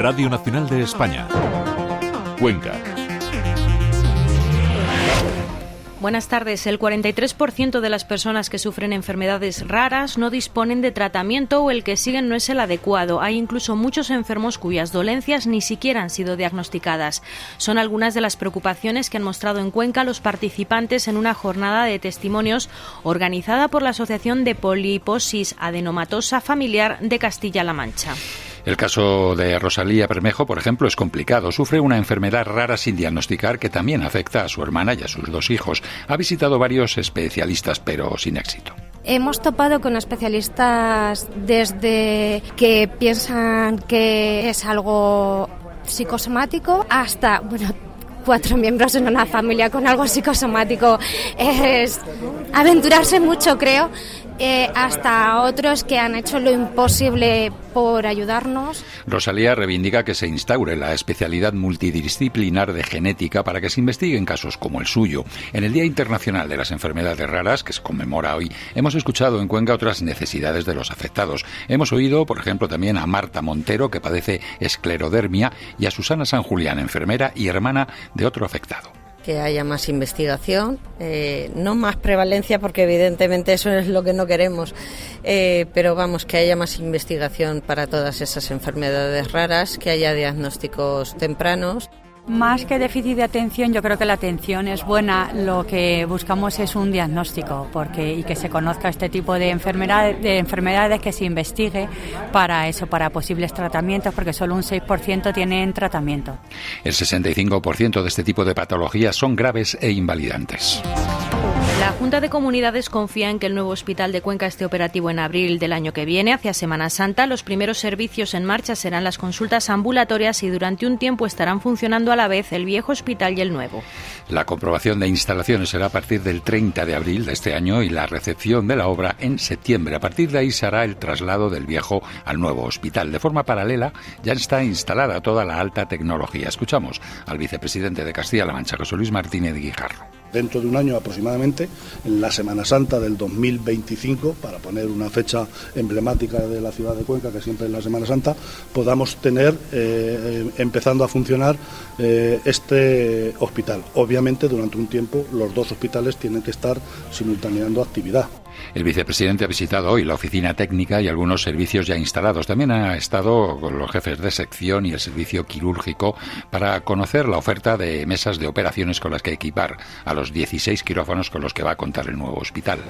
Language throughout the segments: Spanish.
Radio Nacional de España. Cuenca. Buenas tardes. El 43% de las personas que sufren enfermedades raras no disponen de tratamiento o el que siguen no es el adecuado. Hay incluso muchos enfermos cuyas dolencias ni siquiera han sido diagnosticadas. Son algunas de las preocupaciones que han mostrado en Cuenca los participantes en una jornada de testimonios organizada por la Asociación de Poliposis Adenomatosa Familiar de Castilla-La Mancha. El caso de Rosalía Bermejo, por ejemplo, es complicado. Sufre una enfermedad rara sin diagnosticar que también afecta a su hermana y a sus dos hijos. Ha visitado varios especialistas, pero sin éxito. Hemos topado con especialistas desde que piensan que es algo psicosomático hasta, bueno, cuatro miembros en una familia con algo psicosomático es aventurarse mucho, creo. Eh, hasta otros que han hecho lo imposible por ayudarnos. Rosalía reivindica que se instaure la especialidad multidisciplinar de genética para que se investiguen casos como el suyo. En el Día Internacional de las Enfermedades Raras, que se conmemora hoy, hemos escuchado en Cuenca otras necesidades de los afectados. Hemos oído, por ejemplo, también a Marta Montero, que padece esclerodermia, y a Susana San Julián, enfermera y hermana de otro afectado que haya más investigación, eh, no más prevalencia porque evidentemente eso es lo que no queremos, eh, pero vamos, que haya más investigación para todas esas enfermedades raras, que haya diagnósticos tempranos. Más que déficit de atención, yo creo que la atención es buena. Lo que buscamos es un diagnóstico porque, y que se conozca este tipo de, enfermedad, de enfermedades, que se investigue para eso, para posibles tratamientos, porque solo un 6% tienen tratamiento. El 65% de este tipo de patologías son graves e invalidantes. La Junta de Comunidades confía en que el nuevo hospital de Cuenca esté operativo en abril del año que viene, hacia Semana Santa. Los primeros servicios en marcha serán las consultas ambulatorias y durante un tiempo estarán funcionando a la vez el viejo hospital y el nuevo. La comprobación de instalaciones será a partir del 30 de abril de este año y la recepción de la obra en septiembre. A partir de ahí se hará el traslado del viejo al nuevo hospital. De forma paralela ya está instalada toda la alta tecnología. Escuchamos al vicepresidente de Castilla-La Mancha, José Luis Martínez Guijarro dentro de un año aproximadamente, en la Semana Santa del 2025, para poner una fecha emblemática de la ciudad de Cuenca, que siempre es la Semana Santa, podamos tener eh, empezando a funcionar eh, este hospital. Obviamente, durante un tiempo, los dos hospitales tienen que estar simultaneando actividad. El vicepresidente ha visitado hoy la oficina técnica y algunos servicios ya instalados. También ha estado con los jefes de sección y el servicio quirúrgico para conocer la oferta de mesas de operaciones con las que equipar a los 16 quirófanos con los que va a contar el nuevo hospital.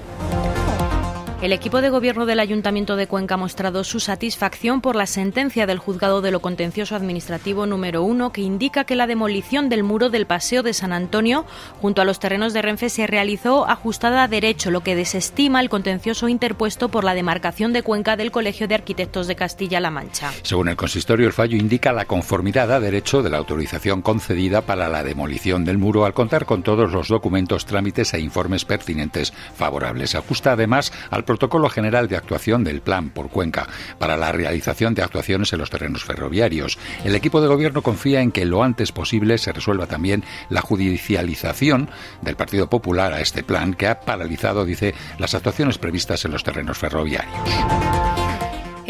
El equipo de gobierno del Ayuntamiento de Cuenca ha mostrado su satisfacción por la sentencia del Juzgado de lo Contencioso Administrativo número 1 que indica que la demolición del muro del Paseo de San Antonio junto a los terrenos de Renfe se realizó ajustada a derecho, lo que desestima el contencioso interpuesto por la demarcación de Cuenca del Colegio de Arquitectos de Castilla-La Mancha. Según el consistorio, el fallo indica la conformidad a derecho de la autorización concedida para la demolición del muro al contar con todos los documentos, trámites e informes pertinentes favorables. Ajusta además al protocolo general de actuación del Plan por Cuenca para la realización de actuaciones en los terrenos ferroviarios. El equipo de gobierno confía en que lo antes posible se resuelva también la judicialización del Partido Popular a este plan que ha paralizado, dice, las actuaciones previstas en los terrenos ferroviarios.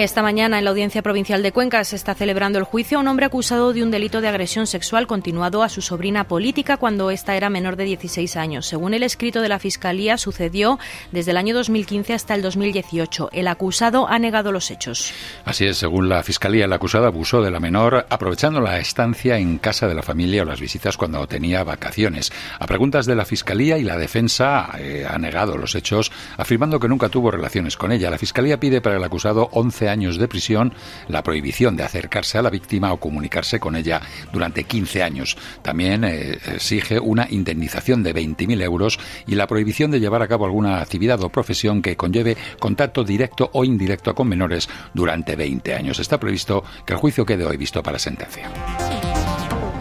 Esta mañana en la Audiencia Provincial de Cuenca se está celebrando el juicio a un hombre acusado de un delito de agresión sexual continuado a su sobrina política cuando ésta era menor de 16 años. Según el escrito de la Fiscalía, sucedió desde el año 2015 hasta el 2018. El acusado ha negado los hechos. Así es, según la Fiscalía, el acusado abusó de la menor aprovechando la estancia en casa de la familia o las visitas cuando tenía vacaciones. A preguntas de la Fiscalía y la defensa eh, ha negado los hechos, afirmando que nunca tuvo relaciones con ella. La Fiscalía pide para el acusado 11 años de prisión, la prohibición de acercarse a la víctima o comunicarse con ella durante 15 años. También eh, exige una indemnización de 20.000 euros y la prohibición de llevar a cabo alguna actividad o profesión que conlleve contacto directo o indirecto con menores durante 20 años. Está previsto que el juicio quede hoy visto para sentencia.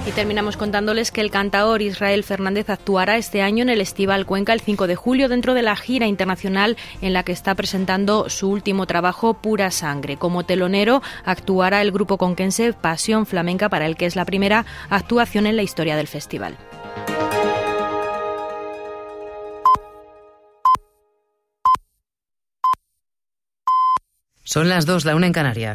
Y terminamos contándoles que el cantaor Israel Fernández actuará este año en el Estival Cuenca el 5 de julio dentro de la gira internacional en la que está presentando su último trabajo Pura Sangre. Como telonero actuará el grupo conquense Pasión Flamenca para el que es la primera actuación en la historia del festival. Son las dos, la una en Canarias.